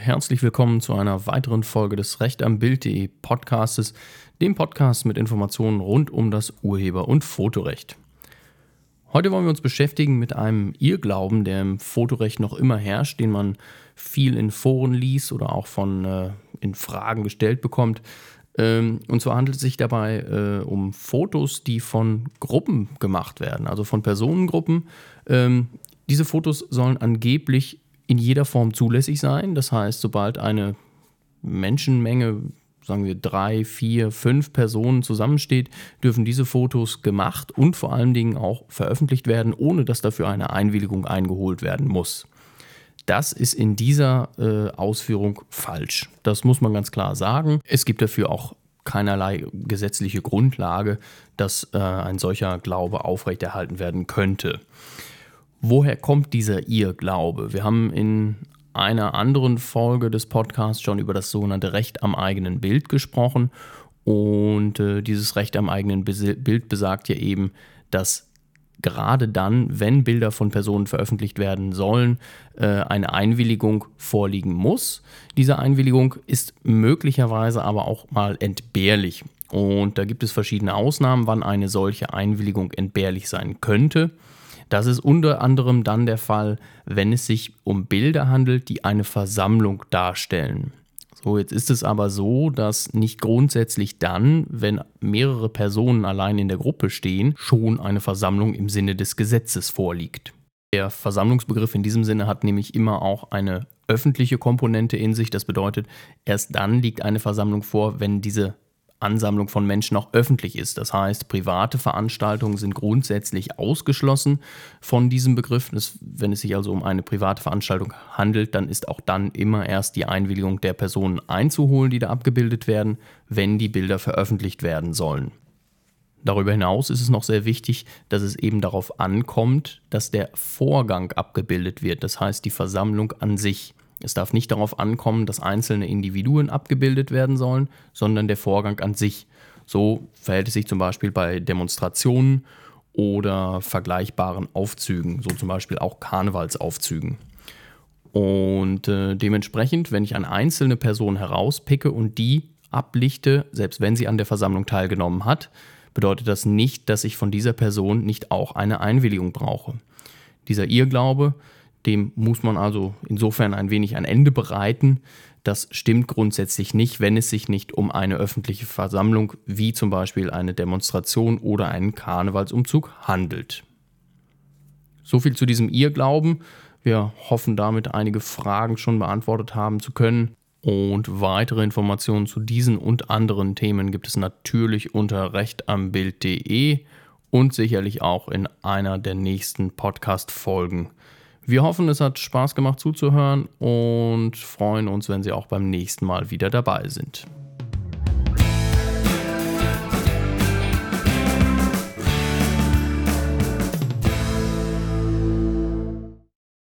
herzlich willkommen zu einer weiteren Folge des Recht am Bild.de Podcastes, dem Podcast mit Informationen rund um das Urheber- und Fotorecht. Heute wollen wir uns beschäftigen mit einem Irrglauben, der im Fotorecht noch immer herrscht, den man viel in Foren liest oder auch von äh, in Fragen gestellt bekommt. Ähm, und zwar handelt es sich dabei äh, um Fotos, die von Gruppen gemacht werden, also von Personengruppen. Ähm, diese Fotos sollen angeblich in jeder Form zulässig sein. Das heißt, sobald eine Menschenmenge, sagen wir drei, vier, fünf Personen zusammensteht, dürfen diese Fotos gemacht und vor allen Dingen auch veröffentlicht werden, ohne dass dafür eine Einwilligung eingeholt werden muss. Das ist in dieser äh, Ausführung falsch. Das muss man ganz klar sagen. Es gibt dafür auch keinerlei gesetzliche Grundlage, dass äh, ein solcher Glaube aufrechterhalten werden könnte. Woher kommt dieser Irrglaube? Wir haben in einer anderen Folge des Podcasts schon über das sogenannte Recht am eigenen Bild gesprochen. Und äh, dieses Recht am eigenen Bild besagt ja eben, dass gerade dann, wenn Bilder von Personen veröffentlicht werden sollen, äh, eine Einwilligung vorliegen muss. Diese Einwilligung ist möglicherweise aber auch mal entbehrlich. Und da gibt es verschiedene Ausnahmen, wann eine solche Einwilligung entbehrlich sein könnte. Das ist unter anderem dann der Fall, wenn es sich um Bilder handelt, die eine Versammlung darstellen. So, jetzt ist es aber so, dass nicht grundsätzlich dann, wenn mehrere Personen allein in der Gruppe stehen, schon eine Versammlung im Sinne des Gesetzes vorliegt. Der Versammlungsbegriff in diesem Sinne hat nämlich immer auch eine öffentliche Komponente in sich. Das bedeutet, erst dann liegt eine Versammlung vor, wenn diese Ansammlung von Menschen auch öffentlich ist. Das heißt, private Veranstaltungen sind grundsätzlich ausgeschlossen von diesem Begriff. Das, wenn es sich also um eine private Veranstaltung handelt, dann ist auch dann immer erst die Einwilligung der Personen einzuholen, die da abgebildet werden, wenn die Bilder veröffentlicht werden sollen. Darüber hinaus ist es noch sehr wichtig, dass es eben darauf ankommt, dass der Vorgang abgebildet wird, das heißt die Versammlung an sich. Es darf nicht darauf ankommen, dass einzelne Individuen abgebildet werden sollen, sondern der Vorgang an sich. So verhält es sich zum Beispiel bei Demonstrationen oder vergleichbaren Aufzügen, so zum Beispiel auch Karnevalsaufzügen. Und äh, dementsprechend, wenn ich eine einzelne Person herauspicke und die ablichte, selbst wenn sie an der Versammlung teilgenommen hat, bedeutet das nicht, dass ich von dieser Person nicht auch eine Einwilligung brauche. Dieser Irrglaube, dem muss man also insofern ein wenig ein Ende bereiten. Das stimmt grundsätzlich nicht, wenn es sich nicht um eine öffentliche Versammlung wie zum Beispiel eine Demonstration oder einen Karnevalsumzug handelt. So viel zu diesem Irrglauben. Wir hoffen damit einige Fragen schon beantwortet haben zu können. Und weitere Informationen zu diesen und anderen Themen gibt es natürlich unter rechtambild.de und sicherlich auch in einer der nächsten Podcast-Folgen. Wir hoffen, es hat Spaß gemacht zuzuhören und freuen uns, wenn Sie auch beim nächsten Mal wieder dabei sind.